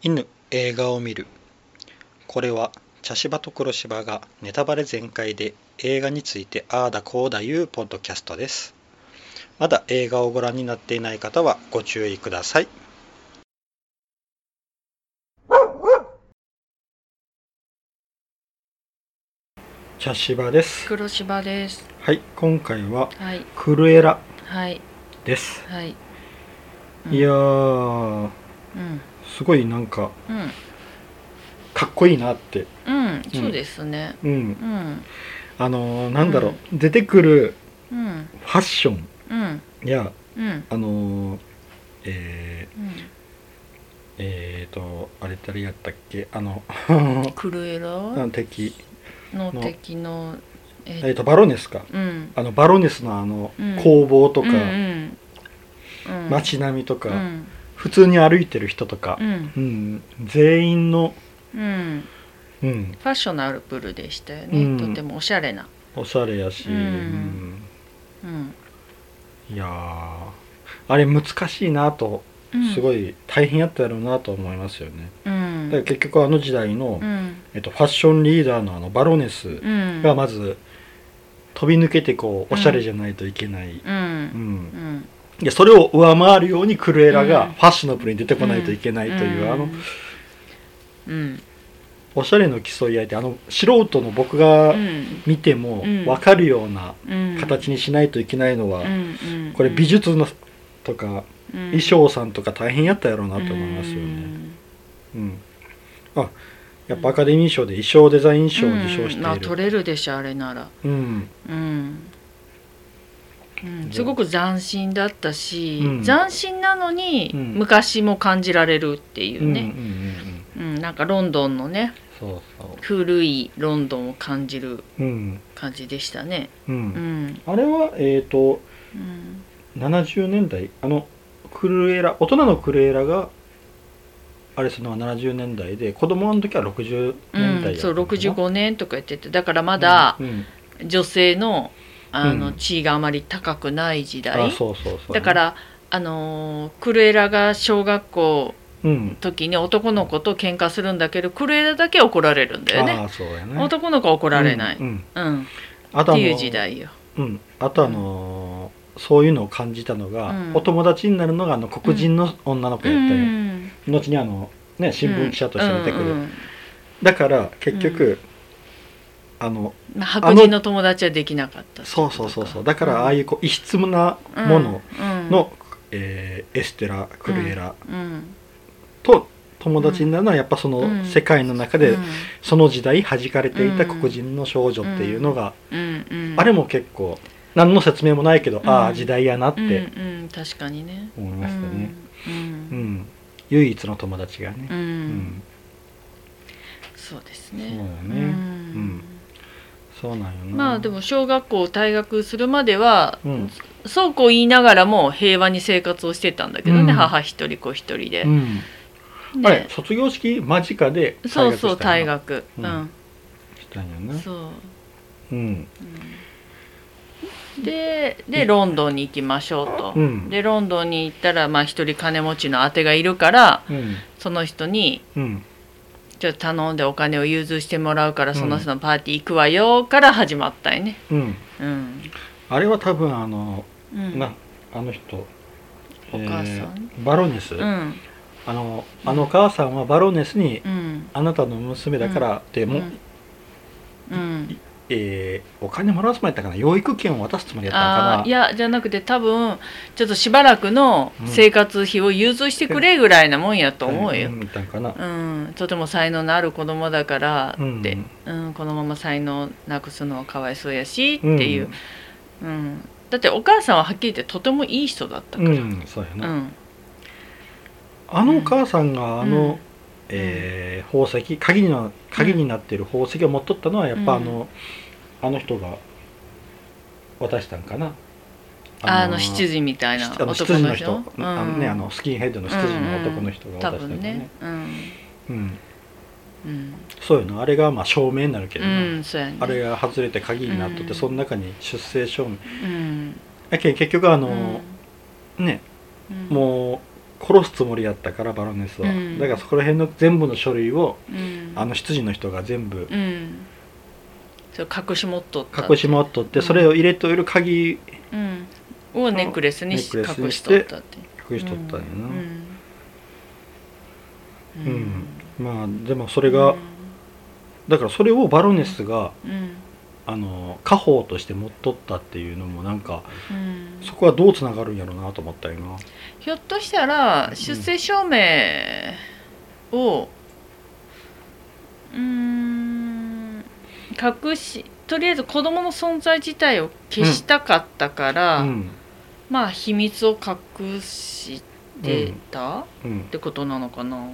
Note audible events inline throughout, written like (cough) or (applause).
犬映画を見るこれは茶芝と黒芝がネタバレ全開で映画についてああだこうだいうポッドキャストですまだ映画をご覧になっていない方はご注意ください茶芝です黒芝です。はい今回ははい。クルエラはい。ですはい。うんいやーうん。すごいなんかうん。かっこいいなってうん。そうですね。うんうん。あのーなんだろう、出てくるうん。ファッションうん。やうん。あのーえー、うん。えーとあれ誰やったっけ？あの (laughs) クルエラ敵の敵のええーとバロネスかうん。あのバロネスのあのうん工房とか、うんうん。うん。街並みとか、うん。普通に歩いてる人とかう、ん。うん全員の、うん。うん、ファッショナルブルでしたよね。うんとてもおしゃれな。おしゃれやし、うんうんうん。いやーあれ難しいなとうんすごい大変やったやろうなと思いますよね。うん。だから結局あの時代の、うん。えっと、ファッションリーダーのあのバロネスうん。がまず飛び抜けてこうおしゃれじゃないといけない、う。うんうんん。いやそれを上回るようにクルエラがうんファッショナブルに出てこないといけないという、あのうん。おしゃれの競い合いってあの素人の僕がうん。見てもうん分かるようなうん。形にしないといけないのは、うん。これ美術のとか衣衣装さんとか大変やったやろうなと思いますよね。うん、あやっぱアカデミー賞で衣装デザイン賞を受賞してまあいる。取れるでしょあれならうんうん、うん、すごく斬新だったし、うん。斬新なのにうん。昔も感じられるっていううんうんうんね、うんなんかロンドンのねそうそ古いロンドンを感じるう。うん。感じでしたね。う。うん。んあれはえっ、とうん。70年代あのクルエラ大人のクルエラがあれその70年代で子供の時は60年代うん、そうやったのかな。65年とか言っててだからまだうん。女性のあのうん。地位があまり高くない時代、だからあのークルエラが小学校うん。時に男の子と喧嘩するんだけどクルエラだけ怒られるんだよあねね。男の子は怒られない、ううん。ん。うんっていう時代よ。うん。あとあのーそういうのを感じたのが、うん。お友達になるのがあの黒人の女の子やったり、うん。後にあのね新聞記者として出てくる、だから結局、あのまあ白人の友達はできなかったそうそうそうそう。だからああいうこう異質なものの、えーエステラクルエラうん。うん。と友達になるのはやっぱそのうん。世界の中でうん。その時代弾かれていたうん。黒人の少女っていうのが、うん。うん。あれも結構何の説明もないけど、うん。ああ時代やなっうん。てうん。確かにね。思いましたね、うん。うん。唯一の友達がね、うん。うん。そうですね。そうだね。うん。うんそうなんよな。まあでも小学校退学するまでは、うん。そうこう言いながらも平和に生活をしてたんだけどね、うん。母一人子一人で、うん。であれ卒業式間近でそうそう退退学。学ううん。ん、したんやな。そう。うん。ででロンドンに行きましょうと、うん。でロンドンに行ったらまあ一人金持ちのあてがいるからうん。その人にうんちょっと頼んでお金を融通してもらうからその人のパーティー行くわよから始まったよね。うん。うん、あれは多分あの、うん、なあの人お母さん？えーバロネス、うん。あのあの母さんはバロネスに、うん。あなたの娘だからっても、うん。うんえーお金もらうつもりやったかな？養育権を渡すつもりやったのあかな？いーやじゃなくて多分ちょっとしばらくの生活費を融通してくれぐらいなもんやと思うよ、ん言ったんうん、とても才能のある子供だからって、ううんんこのまま才能なくすのはかわいそうやしってう。ん。いう、うん。だってお母さんははっきり言ってとてもいい人だったから、うんそうやな、うん。あのお母さんがあの、うんえー宝石鍵にな鍵になっている宝石を持っとったのはやっぱあの、あの人が渡したんかな。あの執事みたいなあの男の人？執事の人、あのねあのスキンヘッドの執事の男の人が多渡したんだ分ね。うん。うん、うん、そういうの。あれがまあ証明になるけどね。あれが外れて鍵になっとって、うん。その中に出生証明。うん。結局ああの、ねうん、もう殺すつもりやったからバロネスは、うん。だからそこら辺の全部の書類をうん。あの執事の人が全部うん。隠し持っとった隠し持っとって、うんそれを入れといる鍵うん。をネックレスにネックレスに隠ししてとったって。隠しとったんやな、うん。うん。まあでもそれが、だからそれをバロネスがうんあの家宝として持っとったっていうのもなんかうん。そこはどうつながるんやろうなと思ったよな。ひょっとしたら出生証明をうーん隠しとりあえず子供の存在自体を消したかったから、うん。まあ秘密を隠してた、うん。ってことなのかな、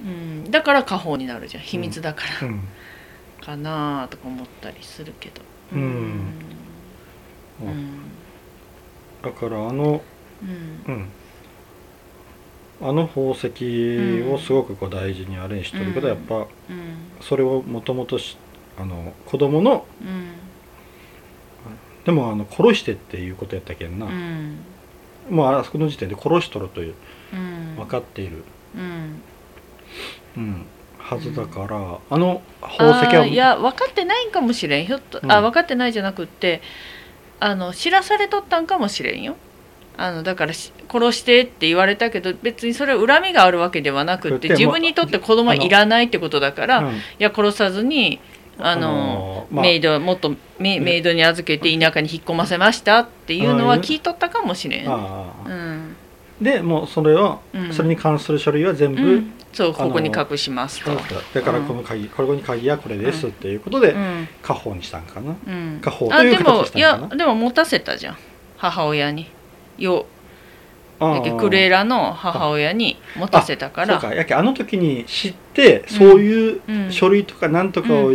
うん、だから家宝になるじゃん。秘密だから、うんかなとか思ったりするけど。うん。うん。だからあのうん。うん。あの宝石をすごくこう大事にあれにしとるけど、うん。やっぱうん。それをもともとしあの子供のうん。でもあの殺してっていうことやったけんな、うん。もうあそこの時点で殺しとるといううん。分かっている、うん。うん、はずだから、あの宝石はいや分かってないんかもしれんひょっと、あうん。分かってないじゃなくってあの知らされとったんかもしれんよ。あのだからし殺してって言われたけど別にそれは恨みがあるわけではなくって自分にとって子供はいらないってことだから、いうん。や殺さずにあの、のまあメイドもっとメメイドに預けて田舎に引っ込ませましたっていうのは聞いとったかもしれん。ああ。うんでもうそれを、うん。それに関する書類は全部、うん、そうここに隠しますと。だからこの鍵、ここに鍵はこれですっていうことで、うん。家宝にしたんかな、うん、家宝というあでもい形したのかなやでも持たせたじゃん。母親に。よクレーラの母親に持たせたから。そうか。やけあの時に知ってそういううん。書類とかなんとかを、う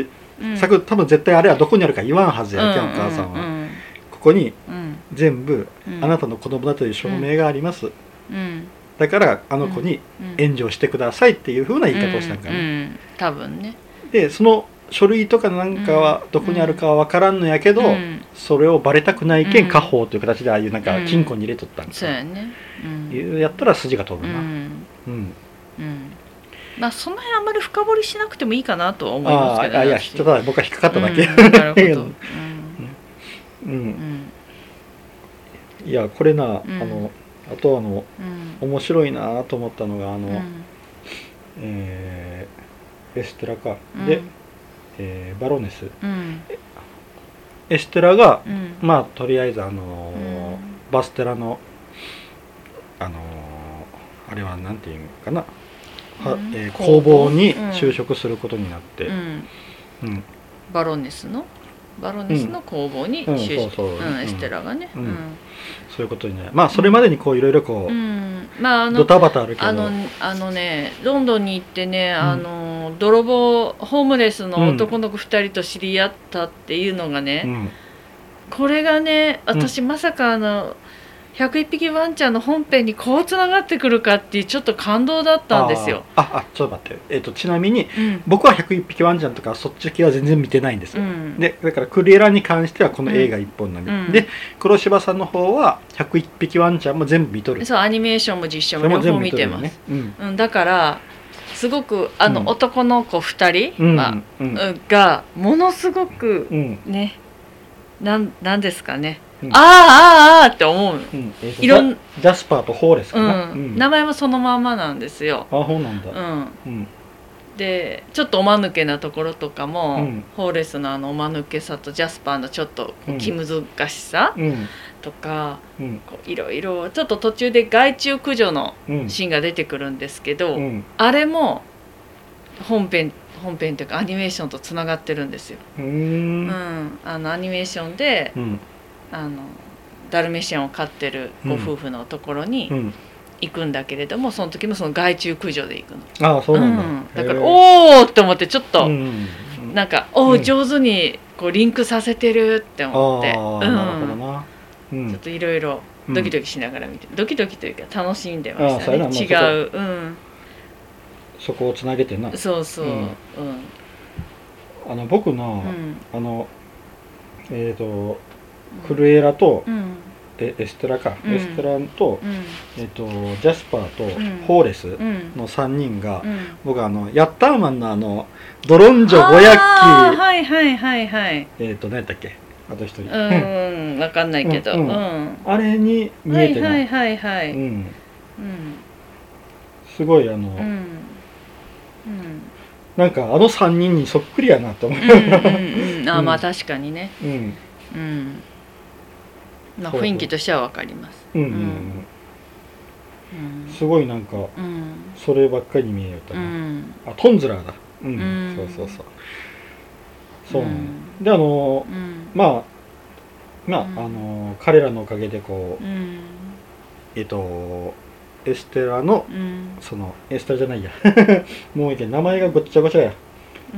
ん。さく多分絶対あれはどこにあるか言わんはずやけん、お母さんは、うん。ここにうん。全部、うん。あなたの子供だという証明があります、うんだからあの子にうん。援助してくださいっていうふうな言い方をしたんかな、うんうん多分ね。でその書類とかなんかはどこにあるかは分からんのやけど、うん。それをバレたくないけんうん家宝という形でああいうなんかうん。金庫に入れとったんか、そうやね。うん。いうやったら筋が飛ぶな、うん。まあその辺あんまり深掘りしなくてもいいかなとは思いますけどああいやただ僕は引っかかっただけ、うん。なるほど。(laughs) ううん。ん。いやこれな、ん。あのあとあのうん。面白いなと思ったのがあの、うん。えーエステラか、うん。で、えーバロネス。うん。エステラが、うん。まあとりあえずあのバステラのあのーあれはなんていうのかな、はうん。えー工工房房に？うん。就職することになって、ううんん。バロネスの？バロネスの工房にうん。就職。そうんエステラがね。ううん。ん。そういうことになるまあそれまでにこういろいろこう、うん。まああのドタバタあるけど。あのあのねロンドンに行ってね、あの泥棒ホームレスの男の子2人と知り合ったっていうのがね、うん。これがね私まさかあの101匹ワンちゃんの本編にこうつながってくるかっていうちょっと感動だったんですよ。あーああちょっと待って、えっとちなみにうん。僕は101匹ワンちゃんとかそっち系は全然見てないんですよ、うん。でだからクリエラに関してはこの映画一本なんで、うん。で黒柴さんの方は101匹ワンちゃんも全部見とる。そうアニメーションも実写も両方見てます。ね、うん。うん、だからすごくあの、うん。男の子2人、うんまあがものすごくうん。ねなんなんですかね、うん。ああああああって思う、うん。えーといろんジャスパーとホーレスかうな、ん。名前もそのまんまなんですよ。あそうなんだ。うん、うん。でちょっとおまぬけなところとかも、うん。ホーレスのあのおまぬけさとジャスパーのちょっとうん気難しさうん。とか、うん。こういろいろちょっと途中で害虫駆除のうん。シーンが出てくるんですけど、うん。あれも本編本編というかアニメーションとつながってるんですよ。うん、あのアニメーションで、うんあのダルメシアンを飼ってるご夫婦のところにうん。行くんだけれども、その時もその害虫駆除で行くの。ああそうなんだ、うん。だからおおって思ってちょっと、うんなんかおお、うん。上手にこうリンクさせてるって思って、うん。なるほどな。うん。ちょっといろいろドキドキしながら見て、ドキドキというか楽しんでましたね。な。違う。うん。そこをつなげてな。そうそう、ううん。んあの僕の、うん。あのえっ、とクルエラとうん。えエステラか、うん。エステラと,、うん。えっとジャスパーとん。ホーレスうん。の3人が、うん。僕あのヤッターマンのあのドロンジョ500機はいはいはいはい。えっ、と何やったっけ？あと一人、うんわかんないけど。ううん。ん、あれに見えてな、はいはいはいはい、うん。うん、すごいあの、うん。うん。なんかあの3人にそっくりやなって思う、うんあうん。まあ確かにね。うん。うんま雰囲気としてはわかります。うんうんうん。うん。すごいなんかうん。そればっかり見えよったうな、ん。あトンズラーだ。うん、うん。そうそうそう。そう、うん。であのうん。まあまあ、うん。あの彼らのおかげでこううん。えっとエステラのうん。そのエステラじゃないや。(laughs) もう一回名前がごっちゃごちゃや。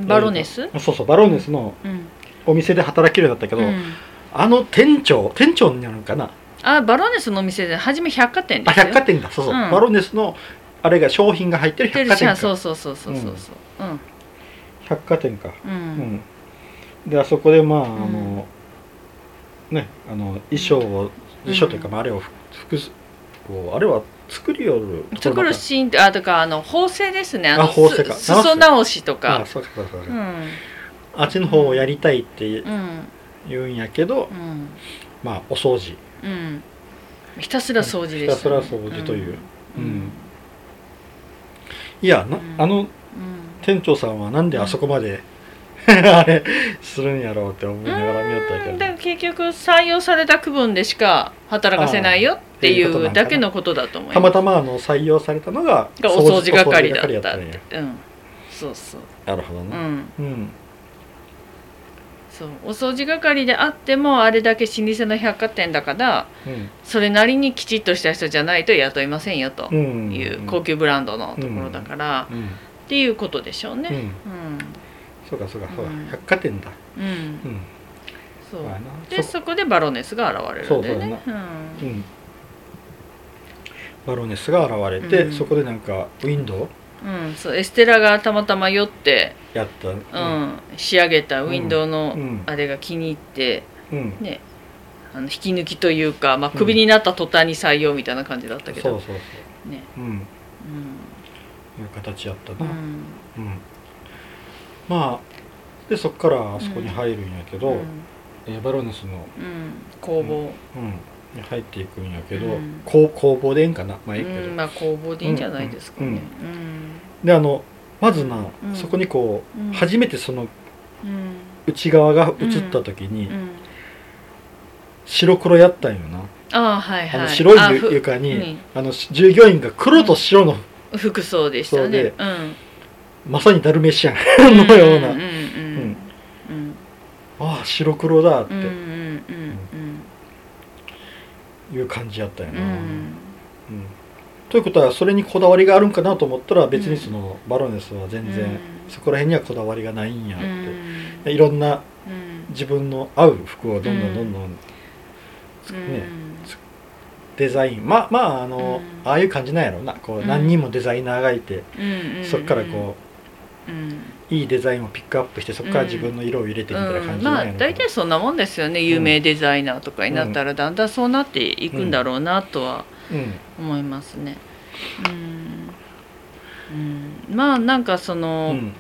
バロネス？あそうそうバロネスのうん。お店で働けるようになったけど、うんあの店長店長になるのかな？あバロネスのお店で初め百貨店であすよ。百貨店だそうそう、うん。バロネスのあれが商品が入ってる百貨店か。そうそうそうそうそうそう。うん。百貨店か。ううん。んであそこでまああん。の、ねあの衣装を衣装というか、まあ、あれを服すこうあれは作りよるところ作るシーンってあとかあの縫製ですね。あのあ縫製か。す。裾直しとあかそうかそうかそうか、うん。あっちの方をやりたいってうん言うんやけど、うん。まあお掃除。うん。ひたすら掃除でひたしたねすら掃除という、ううん。んいやな、うん。あのうん。店長さんはなんであそこまで、(laughs) あれするんやろうって思いながら見よったけど、うん。だから結局採用された区分でしか働かせないよっていうだけのことだと思いたまます。たまあの採用されたのががお掃除係だったって。うん。そうそう。なるほどね。うん。うんそう。お掃除係であってもあれだけ老舗の百貨店だからうん。それなりにきちっとした人じゃないと雇いませんよと。うん。いう高級ブランドのところだから。うん。っていうことでしょうね。うん。うん。そうかそうかそうか。うん。百貨店だ。うん。うん。そう。でそこでバロネスが現れるんだよね。そううん。バロネスが現れて、うん。そこでなんかウィンドウうんうんそうエステラがたまたま寄ってやったううん仕上げたウィンドウのうん。あれが気に入ってうん。ねあの引き抜きというかまあクビになった途端に採用みたいな感じだったけどそうそうそう。ね。うん。いう形やったうな、うん。ん。まあでそっからあそこに入るんやけど、うん。えーバロネスの、うん。工房。うん、に入っていくんやけど、うん。こう工房でええんかな？まあうええけど、んまあ工房でいいんじゃないですかね。であのまずな、うん。そこにこう、うん。初めてそのうん。内側が映った時に、うん。白黒やったんよな、ああはいはい。あの白あい床にうん。あの従業員が黒と白の、ふ服装でしたね。うん。まさにダルメシアン (laughs) のような、ああ白黒だって。うんいう感じやったよな、うん。うん。うんということはそれにこだわりがあるんかなと思ったら別にそのバロネスは全然うん。そこら辺にはこだわりがないんやって、いろんなうん。自分の合う服をどんどんどんどんうん。ねデザイン。まあまああの、うん。ああいう感じなんやろうな。こううん。何人もデザイナーがいて、そっからこうんういいデザインをピックアップしてそこから自分の色を入れてみたいな感じまあ大体そんなもんですよね。有名デザイナーとかになったらだんだんそうなっていくんだろうなとはうん思いますね。うん。うん、まあなんかその、うん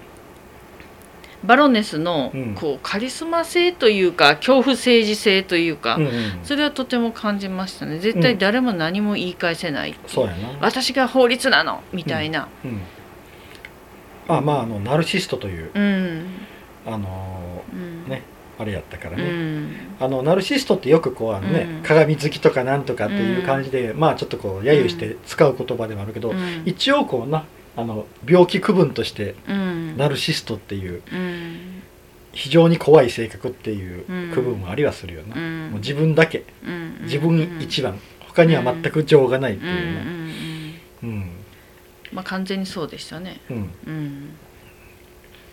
バロネスのうん。こうカリスマ性というか恐怖政治性というか、うんうん。それはとても感じましたね。絶対誰も何も言い返せないう。そうやな、私が法律なのみたいな。うん、あまああのナルシストといううん。あのうん。ねあれやったからうね、ん。あのナルシストってよくこうあのね、うん。鏡好きとかなんとかっていう感じで、まあちょっとこう揶揄して使う言葉でもあるけど、うん。一応こうなあの病気区分としてうん。ナルシストっていううん。非常に怖い性格っていううん。区分もありはするよな、うん。もう自分だけ。うん。自分一番。他には全く情がないっていうね。うん。うんまあ完全にそうでしたね。うん。うん。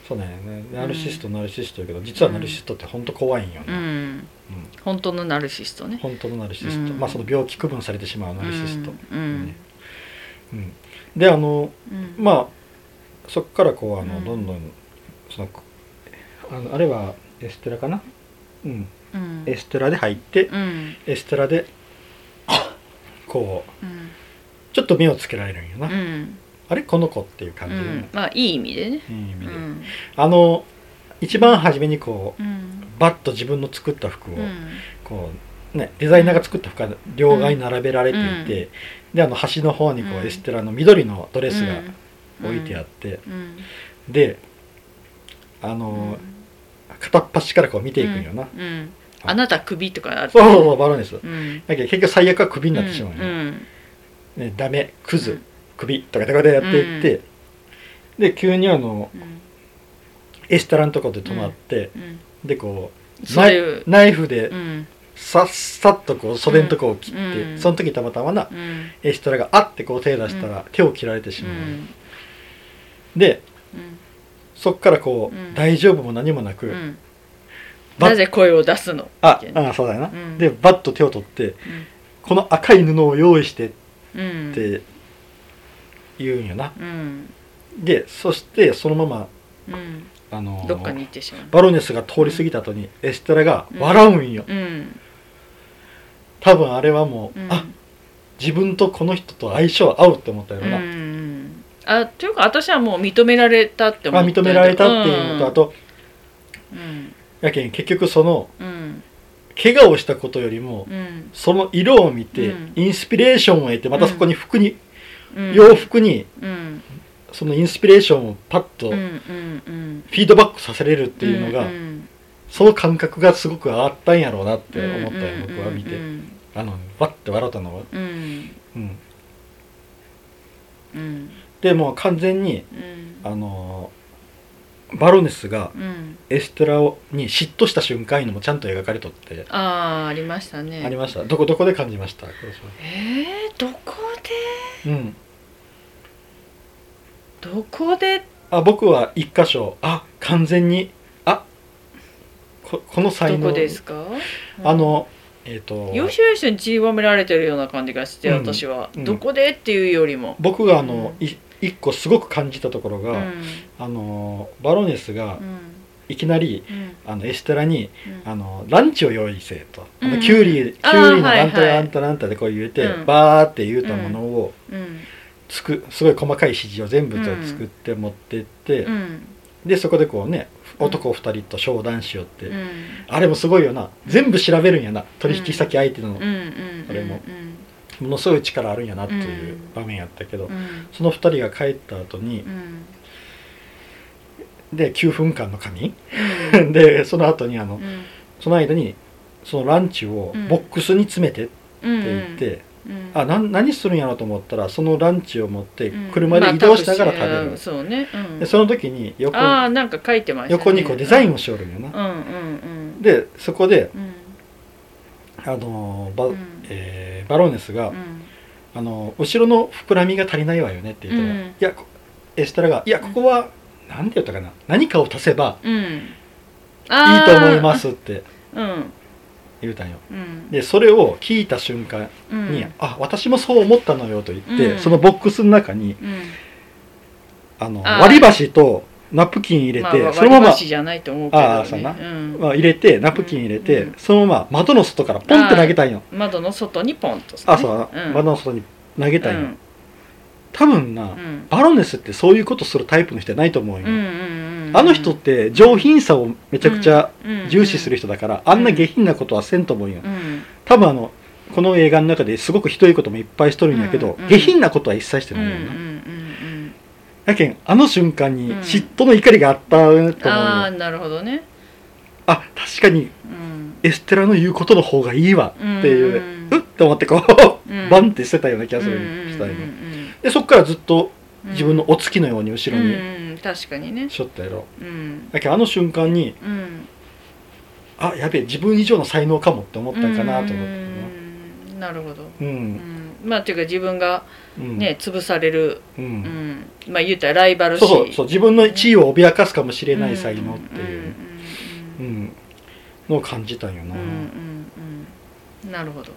そうだよね。ナルシストナルシストやけど実はナルシストって本当怖いんよね、うん。うん。本当のナルシストね。本当のナルシスト、うん。まあその病気区分されてしまうナルシスト、うん。ね。うん、であのうん。まあそこからこうあの、うん。どんどんそのあのあれはエステラかな？うん。うん。エステラで入って、うん。エステラでこううん。ちょっと目をつけられるんよな、うんあれ？この子っていう感うじ？で、ん。まあいい意味でね。いい意味で、うん。あの一番初めにこううん。バッと自分の作った服を、うん。こうねデザイナーが作った服が両側に並べられていて、であの端の方にこう、うん。エステラの緑のドレスが置いてあって、うん。であの、片っ端からこう見ていくんよな、うん。うん。あ。なた首とかあるそうそうそうバロネス。だうん。けど結局最悪はクビになってしまうよ、うん。ね、ダメクズ、うんクビとかでやっていって、で急にあのうん。エステラのとこで止まって、うん。でこうナイナイフでうん。さっさっとこう袖のとこを切って、うん。その時たまたまなうん。エステラがあってこう手出したら手を切られてしまう、うん。でうん。そっからこう、うん。大丈夫も何もなく、なぜ声を出すの？ああそうだよな、うん。でバッと手を取ってこの赤い布を用意してっうん。て言うんよな、うん。でそしてそのままうん。あのーどっかに行ってしまう。バロネスが通り過ぎた後にエステラが笑うんよ、うん。多分あれはもう、うん。あ自分とこの人と相性合うって思ったような、んあというか私はもう認められたって思あって認められたっていうのと、あとうんやけん結局そのうん。怪我をしたことよりも、うん。その色を見て、うん。インスピレーションを得てまたそこに服に、うん洋服にうん。そのインスピレーションをパッとフィードバックさせれるっていうのが、うんその感覚がすごく上がったんやろうなって思ったよ、うん僕は見て、うんあのわって笑ったのは、うん。でもう完全にうん。あのバロネスがうん。エステラをに嫉妬した瞬間いうのもちゃんと描かれとって、ああありましたね。ありました。どこどこで感じました？えー、どこで？うん。どこで？あ僕は一箇所。あ完全に。あここの才能。どこですか？あのえっ、と。要所要所に散りばめられてるような感じがして、うん。私は、うん。どこで？っていうよりも、僕があの、うん。い一個すごく感じたところが、うん。あのバロネスがうん。いきなりうん。あのエステラにうん。あのランチを用意せと、あうん。のキュウリキュウリのなんたらなんたらなんたらでこう言うて、うん。バーって言うたものをうん。つくすごい細かい指示を全部作って持ってって、うん。でそこでこうねうん。男2人と商談しよって、うん。あれもすごいよな。全部調べるんやな。取引先相手のうん。うん。それもうんものすごい力あるんやなっていう場面やったけど、うん。その2人が帰った後にう、ん。で9分間の仮う眠 (laughs) でその後にあの、うん。その間にそのランチをうん。ボックスに詰めてってうん。言って、うん。あなん何するんやろうと思ったらそのランチを持ってうん。車で移動しながら食べる、まあそうね、うん、でその時に横ああなんか書いてまし横にこうデザインをしよるんよな、でそこでうん。あのーバ,、うん。えーバロネスが、うん。あのー後ろの膨らみが足りないわよねって言ったら、うん。いやこエステラが「いやここは、なんて言ったかな何かを足せばうん。いいと思います」ってうん。言うたんよ。うん。でそれを聞いた瞬間うん。に「あ私もそう思ったのよ」と言って、うん。そのボックスの中にうん。あの割り箸とナプキン入れて、まあまあそのまま割り箸じゃないと思うけど、ね、あーそうな。うん。まあ、入れてナプキン入れて、うんそのまま窓の外からポンって投げたんよ窓の外にポンと、ね、あそう、うん、窓の外に投げたんよ、うん。多分な、うん。バロネスってそういうことするタイプの人じゃないと思うよ、うんうんうんあの人って上品さをめちゃくちゃ重視する人人だから、あんな下品なことはせんと思うよ、うん。多分あのこの映画の中ですごくひどいこともいっぱいしとるんやけど、下品なことは一切してうんないよな、うんうんうんやけんあの瞬間にうん。嫉妬の怒りがあったと思うよ、ああなるほどね。あ確かにうん。エステラの言うことの方がいいわっていう、うんうっって思ってこう、うん。バンって捨てたような気がする、うんしたよねうん。でそっからずっとうん。自分のお月のように後ろにうん確かにね。しょったやろ、うん。だけどあの瞬間にうん。あやべえ自分以上の才能かもって思ったんかなと思って。うんなるほど。ううんんまあっていうか自分がうん。ね潰される。ううん。んまあ言うたらライバル視そうそう。そう自分の地位を脅かすかもしれない才能っていう、のを感じたんよな、うんうんうん。なるほど、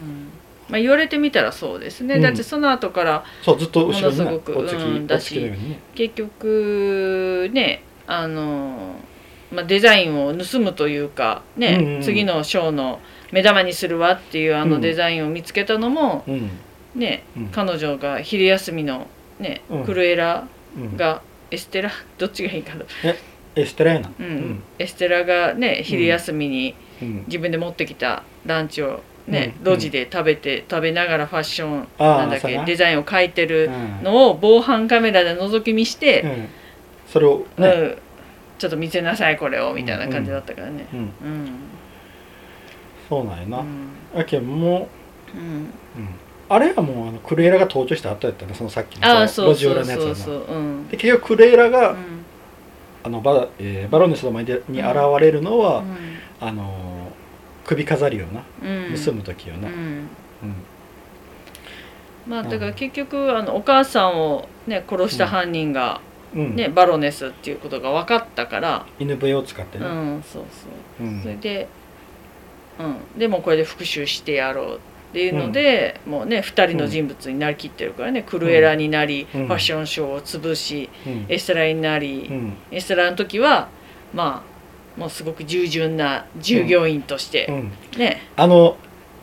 うん。まあ、言われてみたらそうですね、うん。だってその後からそうずっと後ろにねものすごくうんだし結局ねあのまあ、デザインを盗むというかね、次のショーの目玉にするわっていうあうん。のデザインを見つけたのも、うん。ねうん。彼女が昼休みの、ねうん。クルエラうん。が、エステラ？どっちがいいかな、エステラやな。うん。エステラがね昼休みにうん。自分で持ってきたランチをね、うん。路地で食べて食べながらファッションなんだっけデザインを描いてるうん。のを防犯カメラで覗き見して、うん。それをね。うん、ちょっと見せなさいこれをみたいな感じだったからね。うん。うんそうなんやな。うん。やけんもうん。ううん。あれはもうあのクレーラが登場した後やったねそのさっきの路地裏のやつはな。で結局クレーラが、うん。あのバ,、えーバロネスの前でに現れるのは、あのー首飾りをなうん。盗む時よな、うん。うん。まあだから結局あのお母さんをね殺した犯人がうん。ねバロネスっていうことが分かったから。犬笛を使ってうね、んそうそう。うん。それで、うん、でもこれで復讐してやろうっていうので、もうね2人の人物になりきってるからね、クルエラになり、うん。ファッションショーを潰しうん。エステラになり、うん。エステラの時はまあもうすごく従順な従業員として、うん。ね。あの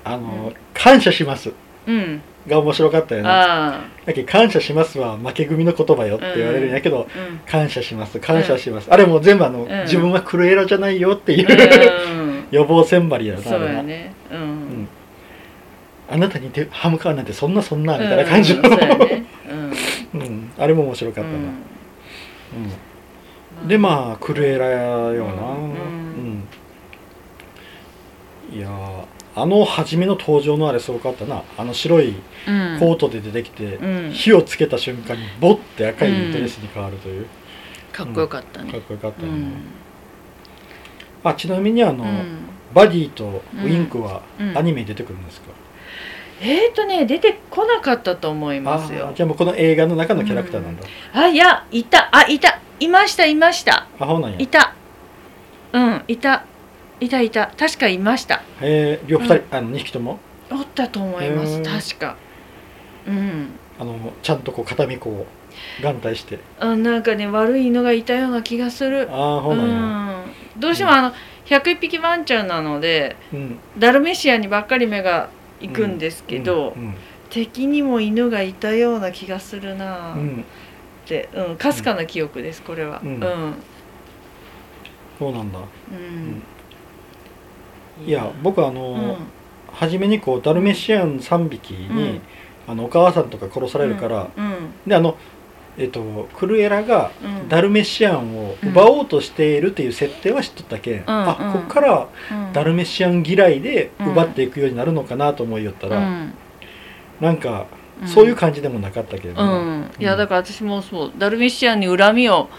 あの、感謝します。うん。が面白かったよね。あだけど感謝しますは負け組の言葉よって言われるんやけど、あうん。感謝します感謝します、あれもう全部あの、ん。自分はクルエラじゃないよっていう、うん予防線張りやろなそうあれな。やねうん、んあなたに手歯向かうなんてそんなそんなみたいな感じの、うんね。うん。うん。あれも面白かったな、うん。でまあクルエラよな、うん。うん。いやーあの初めの登場のあれすごかったな。あの白いうん。コートで出てきて、うん。火をつけた瞬間にボッて赤いドレスに変わるという、かっこよかったね。かっこよかったよね、うんあちなみにあの、うん。バディとウィンクはうん。アニメに出てくるんですか、えーとね出てこなかったと思いますあよーじゃあもうこの映画の中のキャラクターなんだ、あいやいた。あいた。いましたいました。アホなんや。いた。うんいた。いたいた。確かいました。へえ両二人、あの2匹とも？おったと思います確か。うん。あのちゃんとこう片身こう眼帯して。あなんかね悪いのがいたような気がする。ああほうなんや。うんどうしてもあの101匹ワンちゃんなのでうん。ダルメシアにばっかり目が行くんですけど、うん。敵にも犬がいたような気がするなっうん。て、うんかすかな記憶ですこれは。ううん。ん、うん。そうなんだ。いや僕あの、うん。初めにこうダルメシアン3匹に、うん。あのお母さんとか殺されるから、うん。であのえっとクルエラがうん。ダルメシアンを奪おうとしているっていう設定は知っとったけん、あうん。こっからうん。ダルメシアン嫌いで奪っていくようになるのかなと思いよったら、うん。なんかうん。そういう感じでもなかったけど、うん、いやだから私もそうダルメシアンに恨みを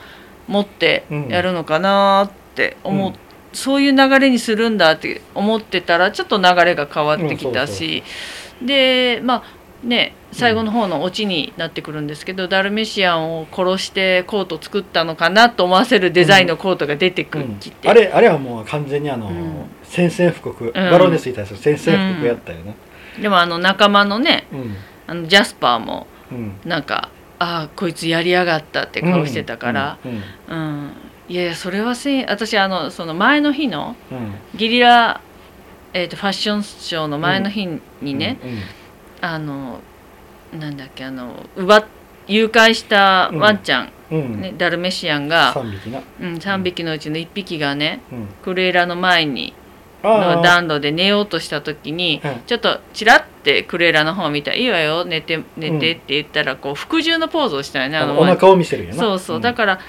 持ってやるのかなって思っうん。そういう流れにするんだって思ってたらちょっと流れが変わってきたし、でまあね最後の方のオチになってくるんですけど、ダルメシアンを殺してコート作ったのかなと思わせるデザインのコートが出てくうんきて、あれあれはもう完全にあの、うん。宣戦布告、バロネスに対する宣戦布告やったよね。でもあの仲間のねうん。あのジャスパーもうん。なんかああこいつやりやがったって顔してたから、うん。うん。いやいやそれはせん私あのその前の日のうん。ゲリラ、えー、とファッションショーの前の日にね、うんあのなんだっけあの奪っ誘拐したワンちゃん、うん。ね、ダルメシアンが、3匹な、うん、3匹のうちの1匹がねうん、クレーラの前にあの暖炉で寝ようとした時にはいちょっとチラッてクレーラの方を見たら「いいわよ寝て寝て」って言ったらこう服従のポーズをしたよねあのお腹を見せるよな。そうそう。だから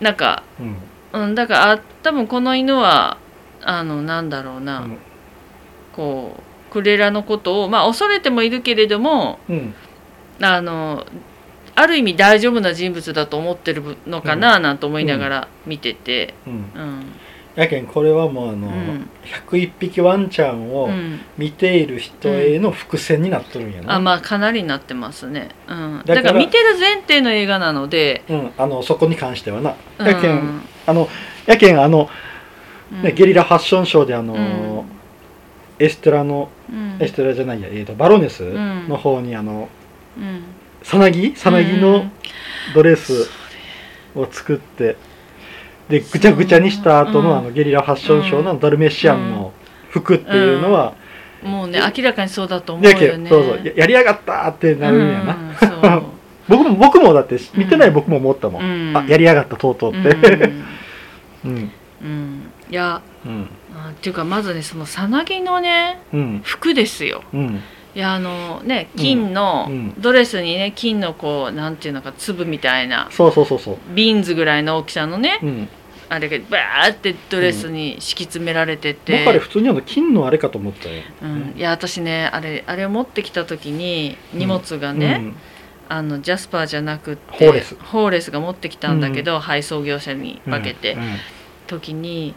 なんかうん。うん、だからあ多分この犬はあのなんだろうな、うん。こうクレラのことをまあ恐れてもいるけれどもうん。あのある意味大丈夫な人物だと思ってるのかななんて思いながら見てて、うん。うん。やけんこれはもうあの、うん。101匹ワンちゃんをうん。見ている人への伏線になっとるんやな、あまあかなりなってますね、うん、だから見てる前提の映画なので、うん、あのそこに関してはな。うん。やけん、あのやけんあの、ねうん。ゲリラファッションショーであの、うんエステラのうん。エステラじゃないや、えー、とバロネスん。の方にあのうん。さなぎ？さなぎのドレスを作ってでぐちゃぐちゃにした後のうん。あのゲリラファッションショーのダルメシアンの服っていうのは、もうね明らかにそうだと思うよね。どそうそう。ややりやがったってなるんやな、(laughs) 僕も僕もだって見てない僕も思ったもん、うん。あやりやがったとうとうって。うん。(laughs) うん。うん。いや。うんあっていうかまずねそのさなぎのねうん。服ですよ。うん。いやあのね金の、うん。ドレスにね金のこうなんていうのか粒みたいなそうそうそうそう。ビーンズぐらいの大きさのねうん。あれがバーってドレスに敷き詰められてて、僕あれ普通にあの金のあれかと思ったよ、うん、いや私ねあれあれを持ってきた時に荷物がね、あのジャスパーじゃなくってホーレス。ホーレスが持ってきたんだけど、配送業者にうん分けて、うん。うん。時に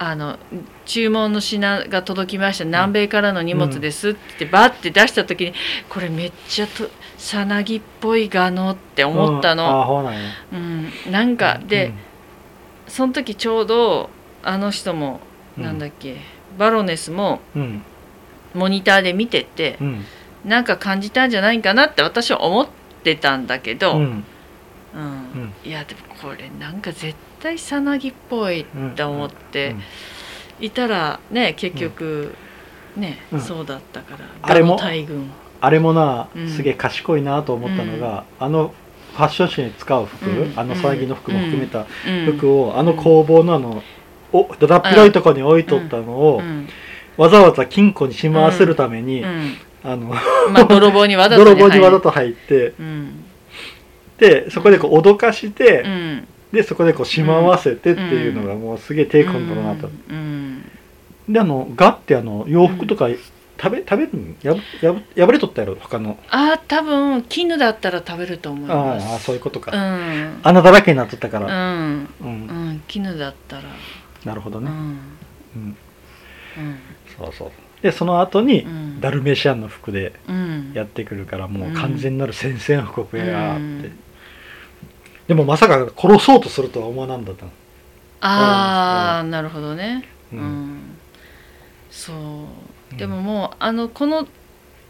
あの注文の品が届きました。南米からの荷物ですって言ってバッて出した時にこれめっちゃとさなぎっぽいがのって思ったうん。の、うなんや。うん。なんかで、その時ちょうどあの人も、うんなんだっけバロネスもモニターで見ててう、ん。なんか感じたんじゃないかなって私は思ってたんだけど、うん。うん。いやでもこれなんか絶対さなぎっぽいうんって思ってうんいたらね結局、ね、うん。そうだったからあれも大群。あれもなうん。すげえ賢いなと思ったのが、あのファッション誌に使う服、うん。あの騒ぎの服も含めたうん。服を、あの工房のあのおだだっ広いところに置いとったのを、うん。わざわざ金庫にしまわせるために、うん。あのまあ泥棒にわざと、ね、(laughs) 泥棒にわざ入と入ってでそこでこう脅かして、うんでそこでこうしまわせてっていうのがもうすげえ手込んだなと、うんであのガってあの洋服とか食べ食べるんやぶやぶ破れとったやろ？他の。ああ多分絹だったら食べると思いあます。あそういうことか、うん。穴だらけになっとったかうら、ん。うん。うん絹だったら。なるほどね、うん。うん。うん。そうそう。でその後に、うん。ダルメシアンの服でうん。やってくるからもううん。完全なる宣戦布告やーって、うんでもまさか殺そうとするとは思わなんだったの。ああなるほどね。ううん。んそう。でももうあのこの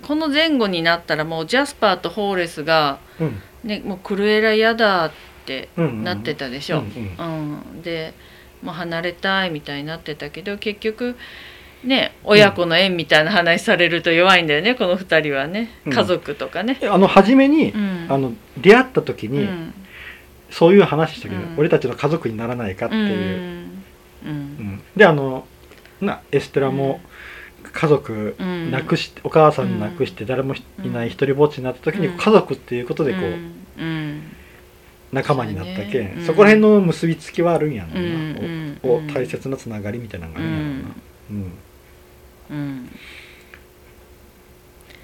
この前後になったらもうジャスパーとホーレスがうん。ねもうクルエラ嫌だってうんうんなってたでしょ、うんうん。うん、でもう離れたいみたいになってたけど結局ね親子の縁みたいな話されると弱いんだよね、この2人はね。うん。家族とかね。あの初めに、うん。あの出会った時に、うんそういう話したけど、うん。俺たちの家族にならないかっていう、うん。であのなエステラも家族うん。亡くして、お母さん亡くして誰もいない一人ぼっちになった時に、うん。家族っていうことでこう、仲間になったけ？ん。そ,、こら辺の結びつきはあるんやろうな、うん。お大切なつながりみたいなのがあるんやろうな、うん。うん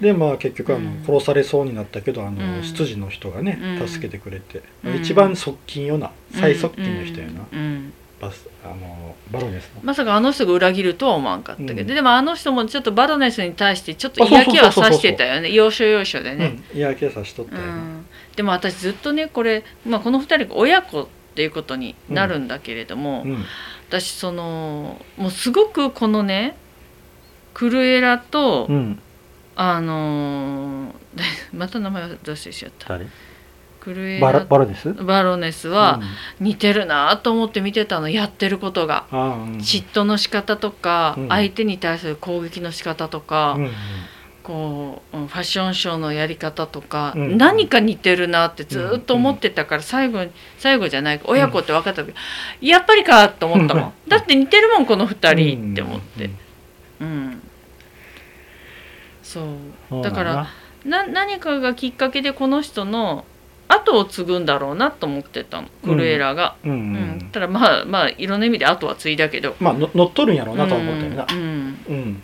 でまあ結局あの、うん。殺されそうになったけどあの、うん。執事の人がね、うん。助けてくれて、うん。一番側近よな最側近の人やな、バスあのバロネスの、まさかあの人が裏切るとは思わんかったけど、うん。でもあの人もちょっとバロネスに対してちょっと嫌気はさしてたよね。要所要所でね、うん、いや警察しとったうよな、ん、でも私ずっとねこれ、まあ、この2人が親子っていうことになるんだけれども、うん。私そのもうすごくこのねクルエラと、うん、あのー (laughs) また名前を出してしちゃった。誰？クルエバララバロネス？バロネスは似てるなと思って見てたの。やってることが。うん、嫉妬の仕方とか、うん。相手に対する攻撃の仕方とか、うんうん。こううんファッションショーのやり方とか、うん何か似てるなってずっと思ってたから、最後に最後じゃない親子って分かった時、やっぱりかと思ったもん、う (laughs) んだって似てるもんこの2人って思って。うん。うん、そう。うんだからな何かがきっかけでこの人の後を継ぐんだろうなと思ってたの。クルエラが、うんううん。んただまあまあいろんな意味で後は継いだけど。まあの乗っとるんやろうなとは思ったよな。うんうん。うん。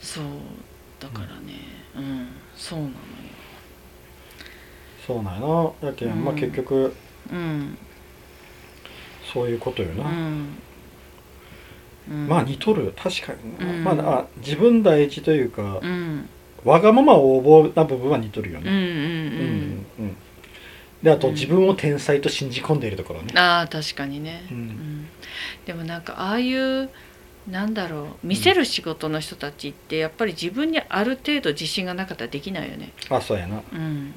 そう。だからね。うん、そうなのよ。そうなんやな。だけん、うん。まあ結局うん。そういうことよな、うんうんまあ似とる確かにまああ自分第一というか、うん。わがまま横暴な部分は似とるようんうんん。うんであと、うん。自分を天才と信じ込んでいるところね。うんああ確かにね、ううん。んでもなんかああいうなんだろう見せる仕事の人たちってやっぱり自分にある程度自信がなかったらできないよね。あそうやな。うん。うん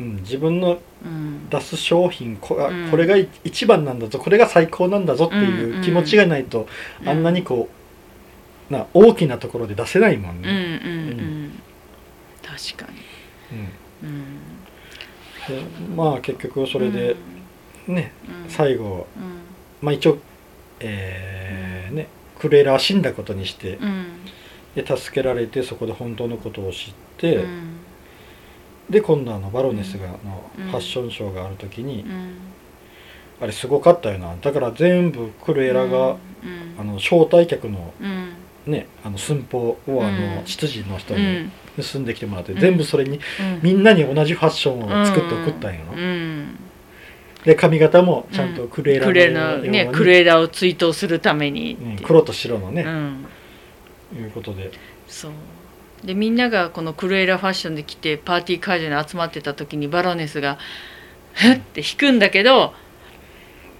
うん、自分のうん。出す商品ここれが一番なんだぞこれが最高なんだぞっていう気持ちがないと、あんなにこうな大きなところで出せないもんうんうんうね。ん。確かに。うん。まあ結局それでね、うん。最後うん。まあ一応えーねクレーラーは死んだことにしてうん。で助けられてそこで本当のことを知って、うんで今度あのバロネスがのうん。ファッションショーがある時に、うん。あれすごかったよな。だから全部クレーラが、うん。あの招待客のうん。ねあの寸法をあの、うん。執事の人にうん。盗んできてもらって、うん。全部それにうん。みんなに同じファッションを作って送ったんよな、うん。で髪型もちゃんとクレーラクレーうに、ラーねクレーラーを追悼するためにうん。黒と白のね、うん。いうことで。そうでみんながこのクルエラファッションで来てパーティー会場に集まってた時にバロネスが「ふっ!」って弾くんだけど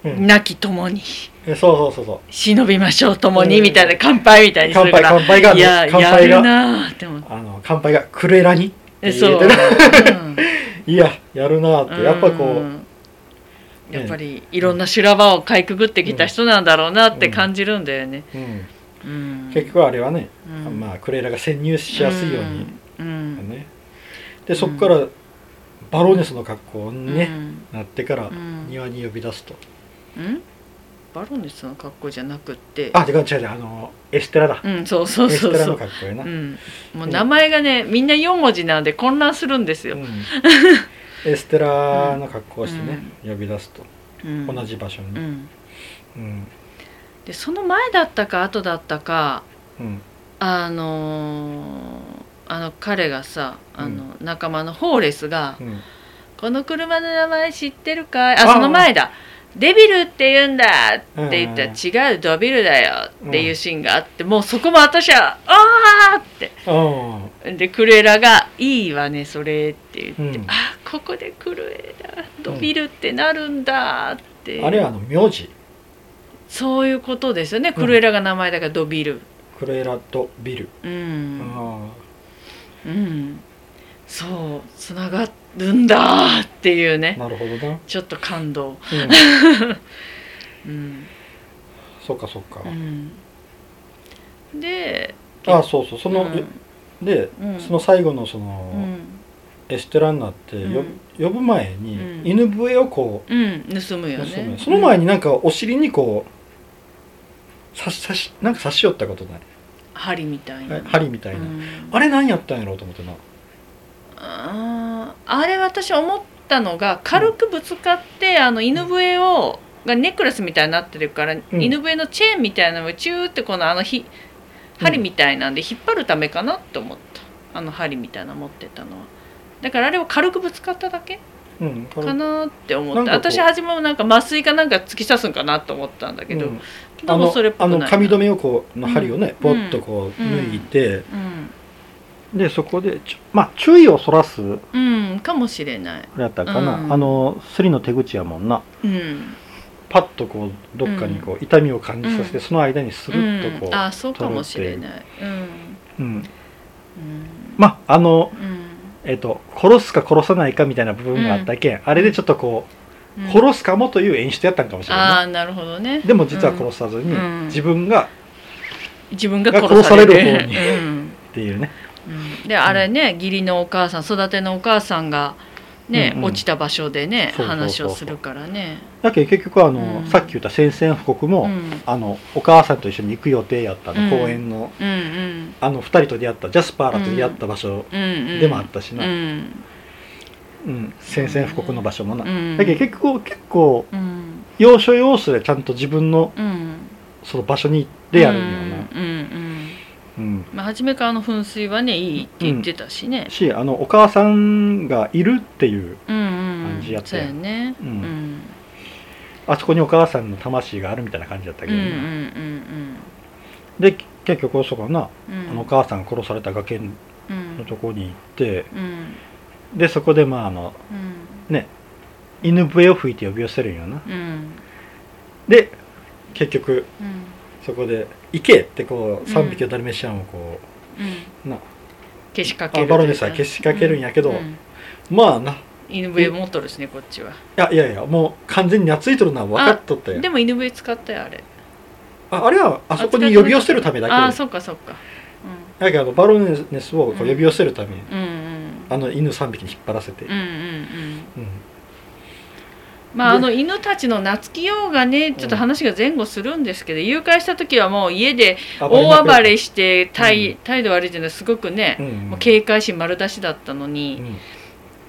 うん。亡き共に。えそうそうそうそう忍びましょう共にうん。みたいな乾杯みたいにするから。乾杯乾杯がねいややるなーって思って。あの乾杯がクレーラにそう、う (laughs) んいややるなーって。やっぱこう、うんやっぱりいろんな修羅場をかいくぐってきた人なんだろうなって感じるんだよね、うんうん、結局あれはね、うん。まあクレーラが潜入しやすいように、うん。ね。でそこからバロネスの格好にね、うん。なってからうん。庭に呼び出すと、うん？バロネスの格好じゃなくって。あ違う違う違うあのエステラだ、うんそうそうエステラのそうそう格好やな、うん、もう名前がねみんな4文字なんで混乱するんですよ、うん。(laughs) エステラの格好をしてね、呼び出すと。うん。同じ場所に、うん、うんでその前だったか後だったかうん。あのーあの彼がさあの仲間のホーレスがうん「この車の名前知ってるかい?」あその前だ「デビルって言うんだ」って言ったうんら「違うドビルだよ」っていうシーンがあってもうそこも私は「ああ!」って。あでクレラが「いいわねそれ」って言って「うん。あここでクレラドビルってなるんだ」って、あれはあの名字そういうことですよね。クレラが名前だからドビル。クレーラとビル、うん、あうん、そう。つながるんだっていうあね。なるほどな、ちょっと感動。うん、(laughs) うん、そっかそっか、うん、であそうそう。その、うん。で、うん。その最後のその、うん、エステラになって、うん。よ呼ぶ前に、うん。犬笛をこうん、盗むう、よね。その前になんかお尻にこう刺し刺しなんか刺し寄ったことない、針みたいな、針みたいな、うん。あれ何やったんやろうと思ってな。あーあれ私思ったのが軽くぶつかってあの犬笛をがネックレスみたいになってるから、ん。犬笛のチェーンみたいなのをチューってこのあのひ針みたいなんで引っ張るためかなって思った。あの針みたいなの持ってたのは。だからあれを軽くぶつかっただけうん。かなって思った。私初めもなんか麻酔かなんか突き刺すんかなと思ったんだけど、うんでもあのあそれっぽくないの髪留めをこうの針をね、うん。ポッとこう抜いて、うん、でそこでちょまあ注意をそらす？うん、かもしれない。あれやったかな、うん。あのスリの手口やもんな。うん。パッとこうどっかにこう痛みを感じさせて、うん。その間にスルッとこう、うん、あそうかもしれない。う。ん。うん、うん。まああのうん。えっと殺すか殺さないかみたいな部分があったけん、あれでちょっとこう、うん殺すかもという演出やったんかもしれないな、ああなるほどね。でも実は殺さずに、うん。自分が自分がが殺される方に。うん。っていうね。うん。であれね義理のお母さん育てのお母さんがね、落ちた場所でね話をするからね。だけど結局あの、うん。さっき言った宣戦布告も、うん。あのお母さんと一緒に行く予定やったの、うん。公園の。あの2人と出会ったジャスパーらと出会った場所でもあったしな、ううんん宣戦布告の場所もな、うん。だけど結構結構うん。要所要所でちゃんと自分のうん。その場所に行ってやるんよな、うんうんうんまあ初めからの噴水はねいいって言ってたしね。しあのお母さんがいるっていううんうん。感じやったそうよやね。ううん。んあそこにお母さんの魂があるみたいな感じだったけどうんうんうんな、で結局そうん。あのお母さんが殺された崖のうん。ところに行ってうんでそこでまああのうん。ね犬笛を吹いて呼び寄せるんよな。うん。で結局うん。そこで「行け!」ってこううん3匹のダルメシアンをこうん。うな消しかけるあバロネスは消しかけるんやけどうん。まあな。犬笛持っとるしねこっちは。いやいやいやもう完全に懐いとるのは分かっとったよ。でも犬笛使ったよあれ。ああれはあそこに呼び寄せるためだけああでそっかそっか。だけどバロネスをこう呼び寄せるためうんうんあの犬3匹に引っ張らせて、うんうんうん。うん。まあ、であの犬たちの懐きようがねちょっと話が前後するんですけど、誘拐した時はもう家で大暴れして態,、うん。態度悪いっていうのはすごくね、うん。もう警戒心丸出しだったのに、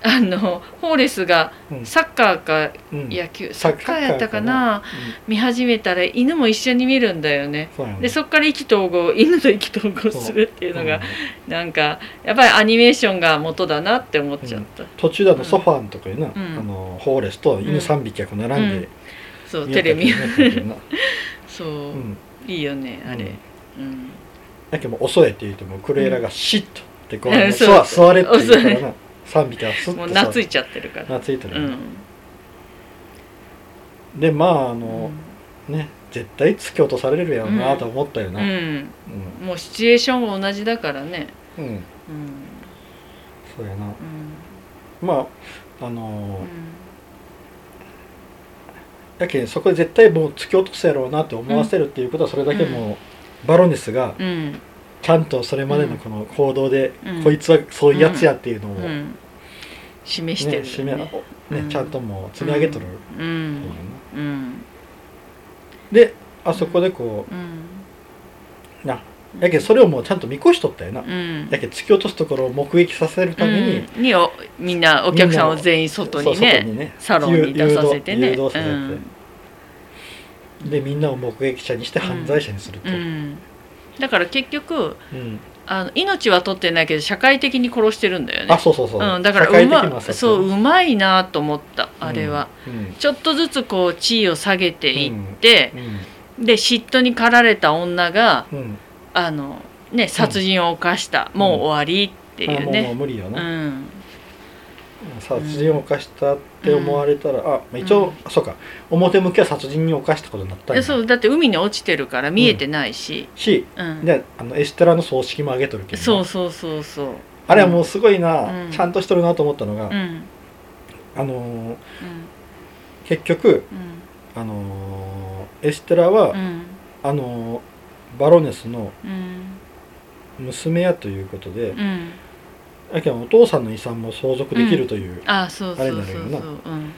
あのホーレスがうん。サッカーかうん。野球、ササッカーやったかな？うん。見始めたら犬も一緒に見るんだよね。そね。でそっから意気投合犬と意気投合するっていうのが、うん。なんかやっぱりアニメーションが元だなって思っちゃった、途中であのソファーのとこにな、ん。あのホーレスと犬3匹が並んで、そう見テレビ。(laughs) そう、うん。いいよねあれ、うん。だけどもう遅いって言ってもクレーラがシッとってこう、うん座れって言うからな (laughs) 3匹はスッともう座懐いちゃってるから。懐いてる、うん、でまああうの、ん。ね絶対突き落とされるやろなと思ったよな。ううん。ん、もうシチュエーションが同じだからね。うん、うん。そうやな。うん。まああのうん。やけんそこで絶対もう突き落とすやろうなって思わせるっていうことはそれだけもう、バロネスがうん。ちゃんとそれまでのこの行動で、うん。こいつはそういうやつやっていうのを、示してる締めねよねうん。ちゃんともう積み上げとる、うん。うん。であそこでこうん。うなやけんそれをもうちゃんと見越しとったよな、うん。やけん突き落とすところを目撃させるために、うん。におみんなお客さんを全員外にね外にねサロンに出させてね。誘導させて、でみんなを目撃者にして犯罪者にすると、うん。うん。だから結局うんあの命は取ってないけど社会的に殺してるんだよね。あそうそうそう、うん、だからうまそううまいなと思ったあれは、うんちょっとずつこう地位を下げていってう、んで嫉妬に駆られた女がうん。あのね殺人を犯した、もう終わりっていうあもうね無理ような、ん殺人を犯したって思われたら、あ一応、うん。あそうか。表向きは殺人に犯したことになったんそうだって海に落ちてるから見えてないし、しうん。であのエステラの葬式もあげとるけどな。そうそうそうそう。あれはもうすごいな、うん。ちゃんとしとるなと思ったのが、うん。あのーうん。結局、うん。あのーエステラは、うん。あのーバロネスのうん。娘やということで、うんだけどお父さんの遺産も相続できるという、あそうそうそうそう。あれになるようん。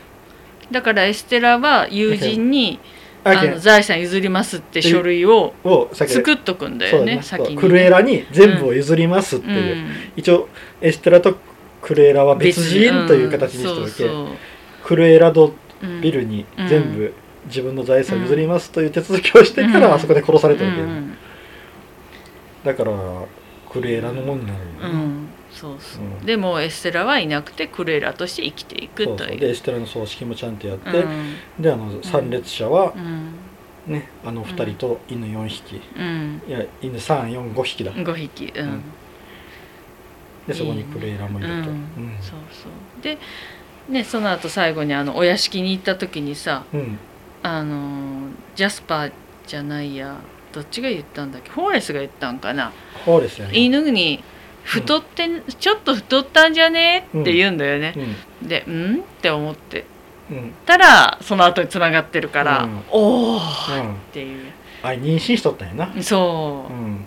だからエステラは友人にあの財産譲りますって書類を作っとくんだよねね。先にね。クルエラに全部を譲りますっていう、うん。一応エステラとクルエラは別人という形にしておいて、うんクルエラドビルにうん。全部自分の財産を譲りますという手続きをしてから、うん。あそこで殺されたわけん。だからクルエラのものになるよね、うんそうそう、うん。でもエステラはいなくてクルエラとして生きていくという。そうでエステラの葬式もちゃんとやって、うん。であの参列者はうん。ね、あの2人と犬4匹、うん。いや犬345匹だ、5匹。うん、うん。でそこにクルエラもいると、そうそう。でねその後最後にあのお屋敷に行った時にさうん。あのージャスパーじゃないやどっちが言ったんだっけ？フォーレスが言ったんかな？ホーレスやね。犬に太って、ちょっと太ったんじゃね？って言うんだよね、うん。でうん？って思って。うん。たらその後につながってるから、うん。おおっうん。ていう。あ妊娠しとったんやな。そう。う、ん。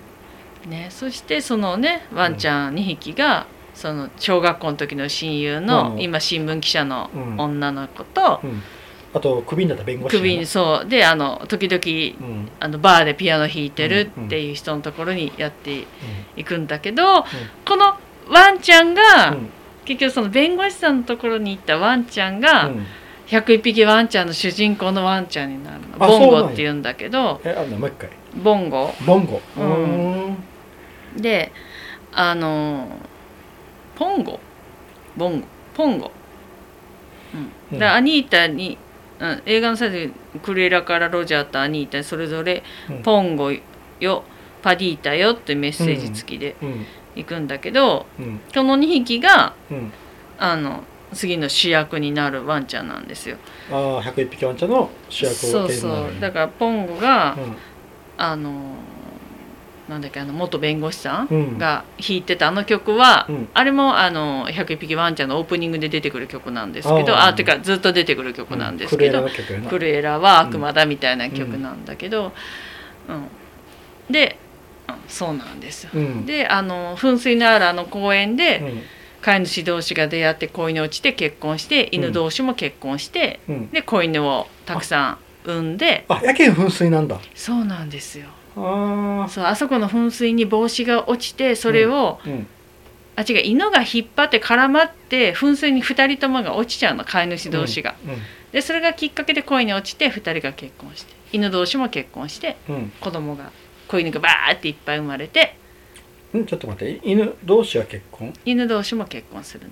ねそしてそのねワンちゃん2匹が、その小学校の時の親友の、うん。今新聞記者のうん。女の子と、うんあとクビになった弁護士やな首にそう。であの時々うん。あのバーでピアノ弾いてるっていう人のところにやっていくんだけど、このワンちゃんが、うん。結局その弁護士さんのところに行ったワンちゃんが、うん。101匹ワンちゃんの主人公のワンちゃんになるの。あボンゴって言うんだけどえあもう一回。ボンゴ。ボンゴ。ううん。んであのポンゴ。ボンゴ。ポンゴ、うん、うん。でアニータに、うん、映画の最初にクルエラからロジャーとアニータにそれぞれうん。ポンゴよパディータよってメッセージ付きでうん。行くんだけど、うん。この2匹がうん。あの次の主役になるワンちゃんなんですよ。ああ101匹ワンちゃんの主役をそうそう。だからポンゴが、うん。あのなんだっけあの元弁護士さんうん。が弾いてたあの曲は、うん。あれもあの101匹ワンちゃんのオープニングで出てくる曲なんですけどあー。あてかずっと出てくる曲なんですけどーの曲やな。クルエラは悪魔だみたいな曲なんだけど、うん。で、うんそうなんですよ。うん。であの噴水のあるあの公園で、うん。飼い主同士が出会って子犬落ちて結婚して犬同士も結婚して、うん。で子犬をたくさん産んであやけん噴水なんだ。そうなんですよあそうあそこの噴水に帽子が落ちてそれを、あうん。あ違う犬が引っ張って絡まって噴水に2人ともが落ちちゃうの飼い主同士が、でそれがきっかけで恋に落ちて2人が結婚して犬同士も結婚してうん。うん子供が子犬がバーっていっぱい生まれて。うんちょっと待って犬同士は結婚？犬同士も結婚する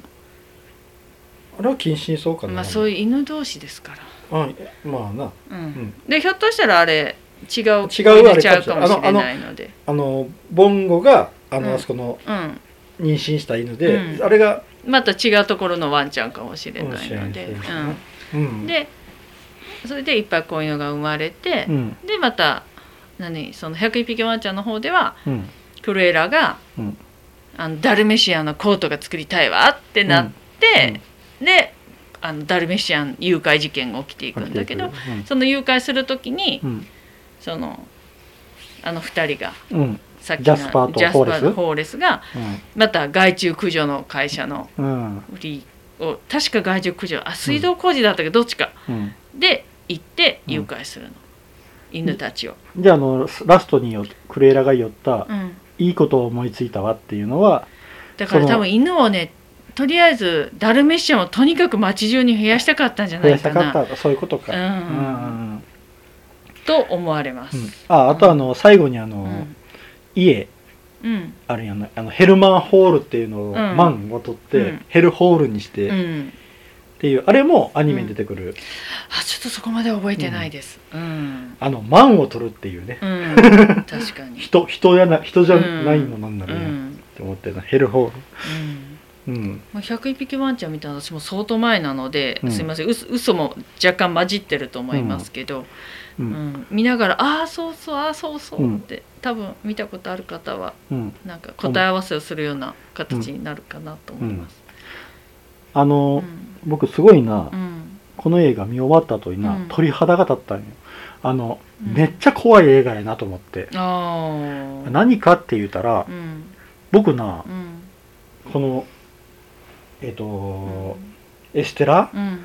あれは禁止にそうかのな。まあそういう犬同士ですから。あまあな。うん。ん。でひょっとしたらあれ違う違うあれかもしれないので。あのボンゴがあの、あそこの妊娠した犬で、あれがまた違うところのワンちゃんかもしれないので、いねううん、でそれでいっぱい子犬が生まれて、でまた何その101匹ワンちゃんの方ではうんクルエラが、あのダルメシアンのコートが作りたいわってなって、であのダルメシアン誘拐事件が起きていくんだけど、その誘拐する時に、そのあの2人がうん。うんさっきジャスパーとジャスホーレス？パーとホーレスがまた害虫駆除の会社のうん。売りを確か害虫駆除あ水道工事だったけどどっちか。うん。で行って誘拐するの、犬たちを。じゃああのラストによクレーラが言った、うん。いいことを思いついたわっていうのはだから多分犬をねとりあえずダルメシアンをとにかく街中に増やしたかったんじゃな増やしたいかなかったそういうことか、うんうん。うんと思われます。うん。ああとあの最後にあの、うん。家。うん。あるやんな。あのヘルマンホールっていうのを、ん。マンを取って、うん。ヘルホールにして、っうん、ていうあれもアニメに出てくる、あちょっとそこまで覚えてないです。うん、あのマンを取るっていうね、うん、(laughs) 確かに。人人やな人じゃないものになん、っうん。て思ってなヘルホーうん。ルうん。まあ101匹ワンちゃん見たの私も相当前なので、うん。すいません。嘘嘘も若干混じってると思いますけど、ううん。ん見ながら「ああそうそうああそうそう」うん。って、多分見たことある方はうん。なんか答え合わせをするような形になるかなと思います。あの、うん。僕すごいな、うん。この映画見終わった後にな、うん。鳥肌が立ったんよ。あの、うん。めっちゃ怖い映画やなと思って、ああ何かって言ったら、うん。僕なうん。このえっ、と、うん。エステラ？うん。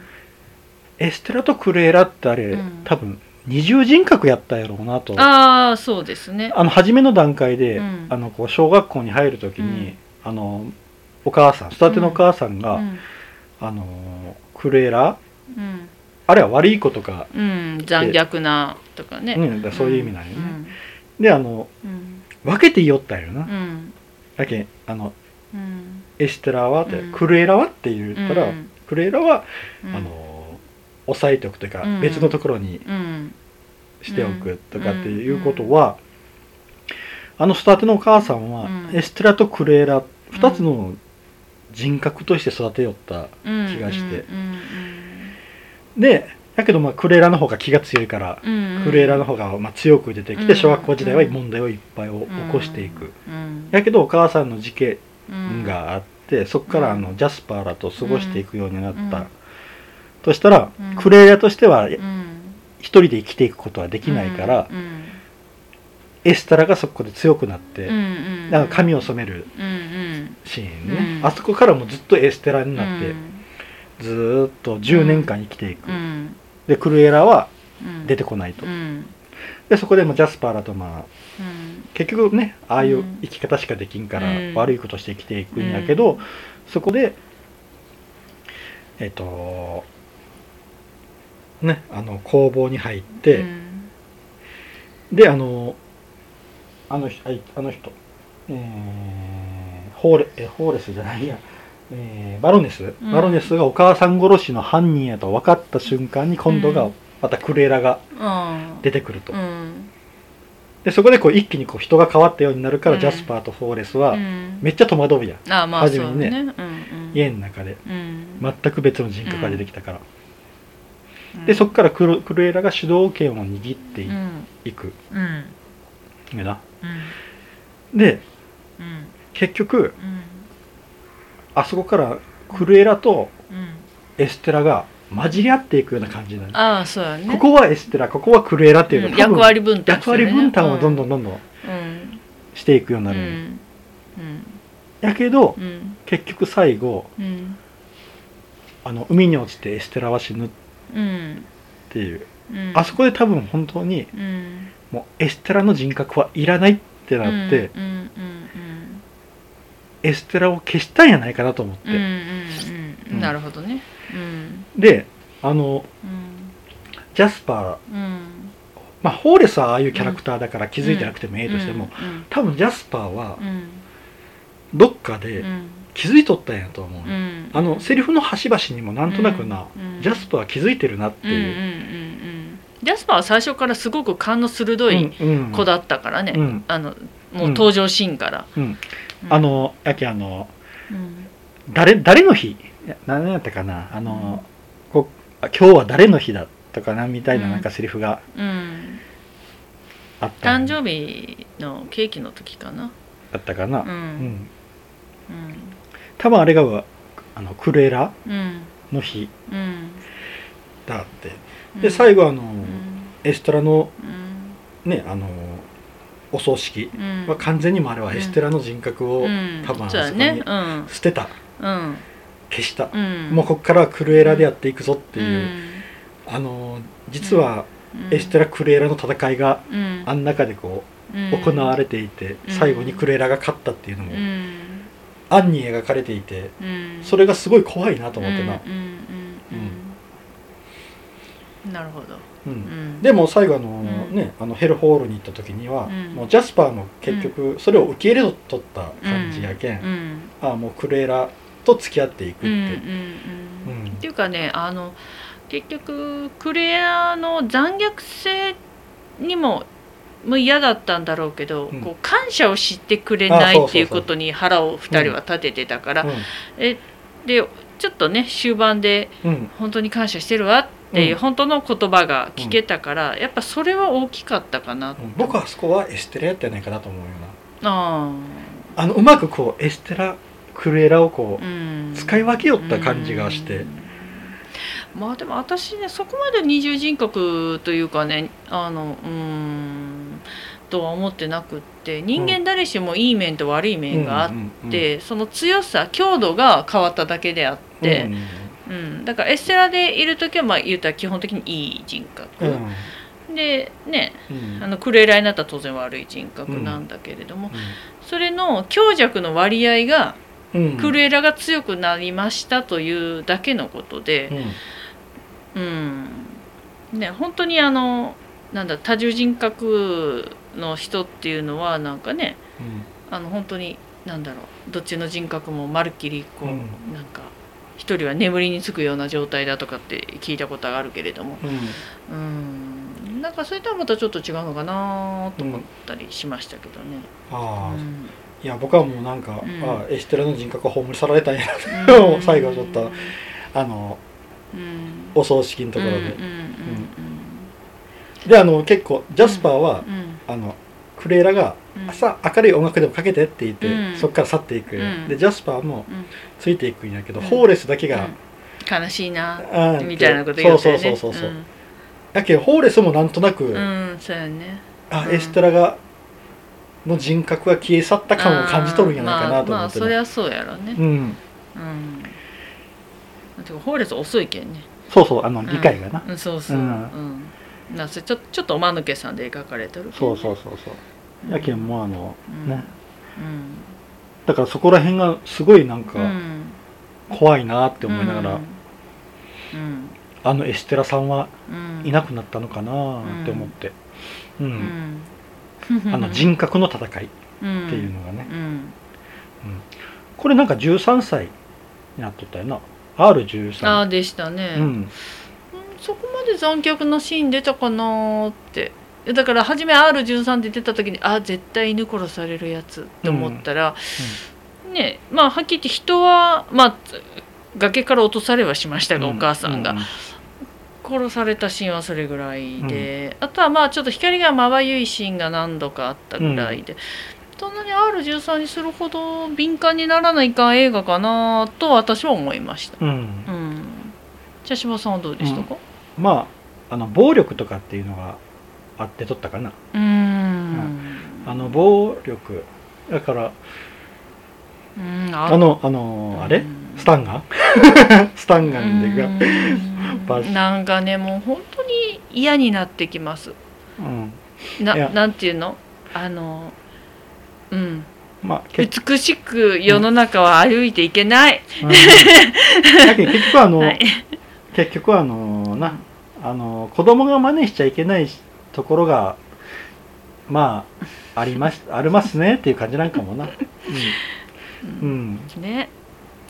エステラとクレーラってあれ、うん。多分二重人格やったやろうなと。ああそうですね。あの初めの段階で、うん。あのこう小学校に入る時に、うん。あのお母さん育てのお母さんが、うん。あのクレーラうん。あれは悪いことか、うん、残虐なとかね。うん。だからそういう意味なんよね。うん。であのうん分けて言おったんよな、うん。だけあのうん。エステラはって、うん。クレーラはって言ったら、うん。クレーラは、うん。あの押さえておくというか、うん。別のところにうんしておくとかっていうことは、あの育てのお母さんは、うん。エステラとクレーラ2つの人格として育てよった、うん気がして。うんでだけどまあクレーラの方が気が強いから、クレーラの方がまあ強く出てきて、うん小学校時代は問題をいっぱいを起こしていく、うんやけどお母さんの事件うんがあってそこからあの、うんジャスパーらと過ごしていくようになった、うん。としたら、うん。クレーラとしてはうん一人で生きていくことはできないから、うんエスタラがそこで強くなって、うんうんなんか髪を染めるシーンね、うんあそこからもずっとエステラになって、ずっと10年間生きていく、でクルエラは出てこないと、でそこでもジャスパーらとまあ結局ねああいう生き方しかできんから、悪いことして生きていくんやけど、そこでえっ、とねあの工房に入って、うん。であのあの人あの人えー、ホーレえホーレスじゃないや、えーバロネス、ん。バロネスがお母さん殺しの犯人やと分かった瞬間に今度がうん。またクレーラがうん。出てくると、うん。でそこでこう一気にこう人が変わったようになるから、うん。ジャスパーとフォーレスはうん。めっちゃ戸惑うやん、あまあ初めにねねうん。うん。家の中で。うん。全く別の人格が出てきたから、うんでそこからクルクルエラが主導権を握ってい,、うん。くうん。な。うん。でうん。結局うん。あそこからクルエラとうん。エステラが混じり合っていくような感じになる、ああそうやね。ここはエステラここはクルエラっていううん。のが、多分役割分担役割分担をどんどんんどんどんうん。していくようにうなんる、うん。やけどうん。結局最後うん。あの海に落ちてエステラは死ぬっうんていう、うん。あそこで多分本当にうん。もうエステラの人格はいらないってなって、うんうんエステラを消したんやないかなと思って、なるほどね。うん。であのうん。ジャスパー。うん。まあホーレスはああいうキャラクターだから気づいてなくてもええとしても、うん。多分ジャスパーはうん。どっかでうん気づいとったんやと思う、うん。あのセリフの端々にもなんとなくな、うんジャスパーは気づいてるなってう。んうんうんいう、うん。ジャスパーは最初からすごく勘の鋭いうんうん。子だったからね、うん。あのもう登場シーンから、うん。うん。あ、のやけあのうん。誰誰の日？何やったかな？あの、こうあ今日は誰の日だとかなみたいななんかセリフがうん、あった。誕生日のケーキの時かな。だったかな、うん。うん。うん多分あれがあのクレーラうん。の日うん。だって。で最後あの、うん。エステラのうん。ねあのお葬式うん。は完全にもあれはエステラの人格をうん。多分あそこにうん。捨てた。うん。消した、うん。もうこっからはクルエラでやっていくぞってういう、ん。あの実はうん。エステラクルエラの戦いがうん。あん中でこううん。行われていて、うん。最後にクルエラが勝ったっていうのもうん暗に描かれていてうん。それがすごい怖いなと思ってな、うんうんうんうんなるほど。うん。うん。でも最後あの、ん。ねあのヘルホールに行った時には、うん。もうジャスパーも結局それを受け入れとった感じやけん、うん。ああもうクルエラと付き合っていくって、うんうんうん。うん。っていうかねあの結局クレアの残虐性にももう嫌だったんだろうけど、うん。こう感謝を知ってくれないっていうことに腹を2人は立ててたから、えでちょっとね終盤で本当に感謝してるわっていう、うん。本当の言葉が聞けたから、やっぱそれは大きかったかな、うん僕はあそこはエステラやったんやないかなと思うよあな。あのうまくこうエステラクルエラをこう、使い分けよった感じがして。うん。まあでも私ねそこまで二重人格というかねあのうんとは思ってなくって人間誰しもいい面と悪い面があって、その強さ強度が変わっただけであって、うんうんだからエステラでいる時はまあ言うたら基本的にいい人格、うん。でねうん。あのクレーラーになったら当然悪い人格なんだけれども、それの強弱の割合がうん。クレーラーが強くなりましたというだけのことでう、ん。うん。ね本当にあのなんだ多重人格の人っていうのはなんかねあの本当になんだろうどっちの人格もまるっきりこう、うん。なんか一人は眠りにつくような状態だとかって聞いたことがあるけれども。うん。うん。なんかそれとはまたちょっと違うのかなと思ったりしましたけどね。あいや僕はもうなんか、うん。ああエステラの人格が葬り去られたんやうん。な最後ちょっとあのうん。お葬式のところで、うんうんであの結構ジャスパーは、うんうんあのクレーラがうん。朝明るい音楽でもかけてって言って、うん。そっから去っていく、うん。でジャスパーもうん。ついていくんやけど、うん。ホーレスだけが、うん。悲しいなみたいなこと言ってね。そうそうそうそう、だけどホーレスもなんとなく、うん、うん、そうやね。あうん。エステラがの人格が消え去った感を感じ取るんじゃないかなとまあ、まあ思ってね、そりゃそうやろね。うん。うん。てかホーレス遅いけんね。そうそうあの理解がな、うん。そうそう。ううんん、なそれちょちょっとおまぬけさんで描かれてるね。そうそうそうそう。うん。やけんもうあの、うん。ねうん。だからそこら辺がすごいなんうかん。怖いなって思いながら、うん。あのエステラさんはうん。いなくなったのかなって思って、うん。うん。あの人格の戦いっってていうのがね、うん。これなんか13歳になっとったよな。R13 ああでしたね、うんうんそこまで残虐なシーン出たかなーって。だから初め R13 って出た時にあ絶対犬殺されるやつって思ったら、ねまあはっきり言って人はまあ崖から落とされはしましたが、お母さんが、殺されたシーンはそれぐらいで、あとはまあちょっと光がまばゆいシーンが何度かあったぐらいで、そんなに R13 にするほど敏感にならないかん映画かなと私は思いました。うん。うん。茶柴さんはどうでしたか？まああの暴力とかっていうのがあって撮ったかな。うーん。あの暴力。だからうんあのあのあれ？スタンガン (laughs) スタンガンでがなんかねもう本当に嫌になってきます。うん。ななんていうの？あのうん。まあ結美しく世の中は歩いていけない、うん。だけど結局あの、(laughs) はい結局あのなあの子供が真似しちゃいけないところがまああります (laughs) ありますねっていう感じなんかもな。うん、うん、ね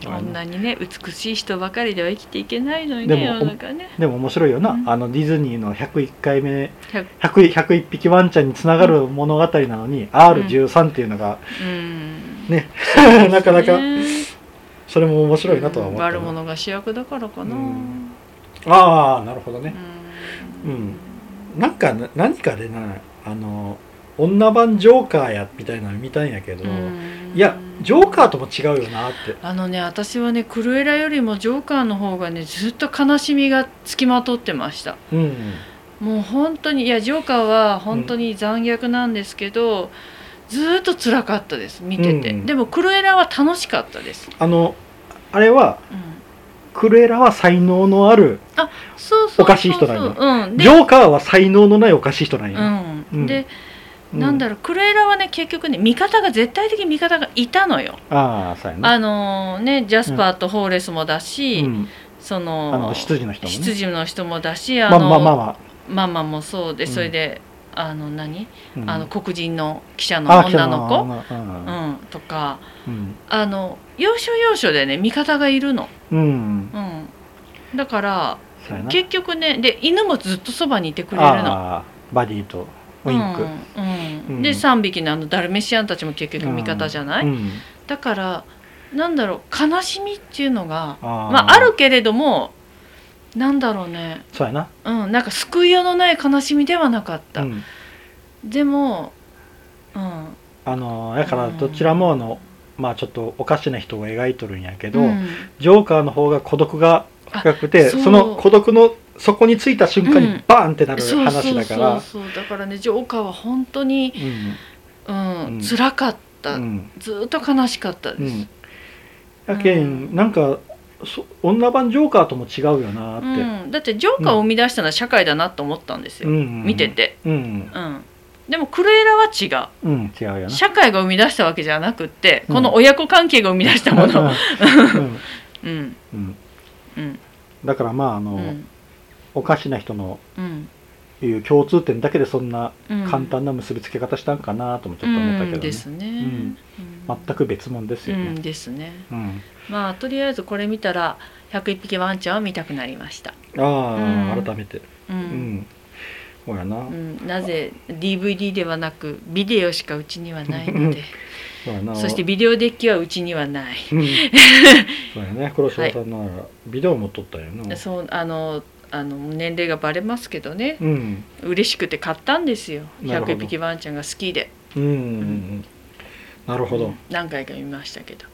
こんなにね美しい人ばかりでは生きていけないのにでもね世の中ね。でも面白いよな、うん。あのディズニーの101回目100 100 101匹ワンちゃんにつながる物語なのに、R13 っていうのがうん。ね、(laughs) なかなかね (laughs) それも面白いなとは思ったな悪者が主役だからかな、うん。ああなるほどね。うん。うん。なんかな何かでなあの女版ジョーカーやみたいなの見たんやけど、うん。いやジョーカーとも違うよなって。あのね私はねクルエラよりもジョーカーの方がねずっと悲しみがつきまとってました。うん。もう本当にいやジョーカーは本当に残虐なんですけど、ずっと辛かったです見てて、うんでもクルエラは楽しかったです、あのあれはうん、クルエラは才能のあるそうそうそうおかしい人なんや。うん。でジョーカーは才能のないおかしい人なんや、うん。うん。で、うなんだろうクルエラはね結局ね味方が絶対的味方がいたのよ。ああそうやな。あのねジャスパーとホーレスもだし、うん、そのあの執事の人もね。羊の人もだしあまあの、まあまあまママもそうでうん。それで、あの何、あ、うん。あの黒人の記者のあ女の子、子うん、とか。うん。あの要所要所でね味方がいるの、うん、うん、だから結局ねで犬もずっとそばにいてくれるの。バディとウインク、うんで3匹のあのダルメシアンたちも結局味方じゃない、うん。だからなんだろう悲しみっていうのがまああるけれどもなんだろうね。そうやな、うんなんか救いようのない悲しみではなかった、うん、でもうん。あのだからどちらもあの、まあちょっとおかしな人を描いとるんやけど、うん。ジョーカーの方が孤独が深くてあそう。その孤独の底についた瞬間にうん。バーンってなるそう話だからそうそうそう。だから。ねジョーカーは本当に、うん。うん辛かった、うん。ずっと悲しかったです、うん。やけんなんかそ女版ジョーカーとも違うよなって、うん。だってジョーカーを生み出したのは社会だなと思ったんですよ、うん。見てて、うん。うん、でもクルエラは違う。うん。違うよな。社会が生み出したわけじゃなくって、うん。この親子関係が生み出したもの、うん。うん。うん。うん。だからまああの、うん。おかしな人のうん。いう共通点だけでそんなうん。簡単な結びつけ方したんかなともちょっと思ったけどね、うんですね、うん。うん。全く別物ですようんね、ですね。うんまあとりあえずこれ見たら101匹ワンちゃんを見たくなりました。ああ、うん。改めて。う、うん。んそうやな、うん。なぜ DVD ではなくビデオしかうちにはないので。(laughs) そうやな。そしてビデオデッキはうちにはない。うん。そうやね。黒柴さんならビデオも撮ったよな、そうあのあの年齢がバレますけどね。うん。嬉しくて買ったんですよ。なるほど。101匹ワンちゃんが好きで。うんうんうんなるほど、何回か見ましたけど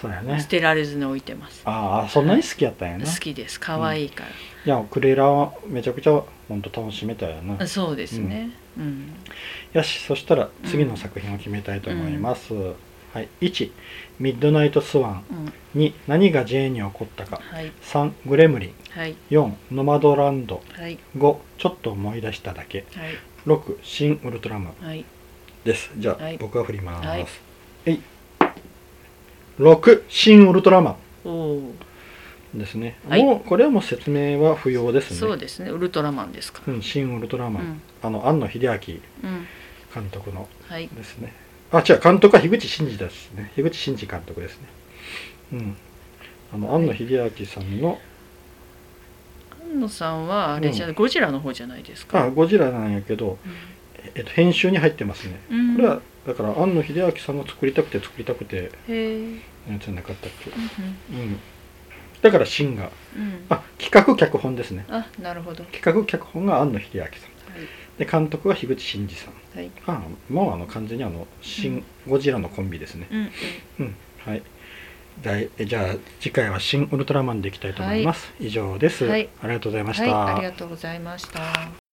そうやね。捨てられずに置いてます。ああそんなに好きやったんやな、好きです。可愛いかいやクレーラーはめちゃくちゃ本当楽しめたよな。ら、そうですね。うん。よしそしたら次の作品を決めたいと思います、はい、1ミッドナイトスワン。うん。2何がジェーンに起こったか。はい。3グレムリン。はい。4ノマドランド。はい。5ちょっと思い出しただけ。はい。6新ウルトラマン。はい。です。じゃあ、はい。僕が振ります、はい。えい6新ウルトラマン。ですね、はい。もうこれはもう説明は不要ですね。そうですね。ウルトラマンですか。うん、新ウルトラマン、うん。あの庵野秀明うん。監督の。はい。ですね。あ違う監督は樋口真嗣ですね。樋口真嗣監督ですね。うん。あの庵野秀明さんの、安野さんはあれじゃ、ゴジラの方じゃないですか？あゴジラなんやけど、えっと、編集に入ってますね、うん。これはだから庵野秀明さんが作りたくて作りたくてやつじゃなかったっけ。うんうん。だから新がうん。あ企画脚本ですね。あなるほど。企画脚本が庵野秀明さん。はい。で監督は樋口真嗣さん。はい。あもうあの完全にあの新ゴジラのコンビですね。うんうん。はい。だいじゃあ次回は新ウルトラマンでいきたいと思います、以上です、はい。ありがとうございまうんした、はい。ありがとうございました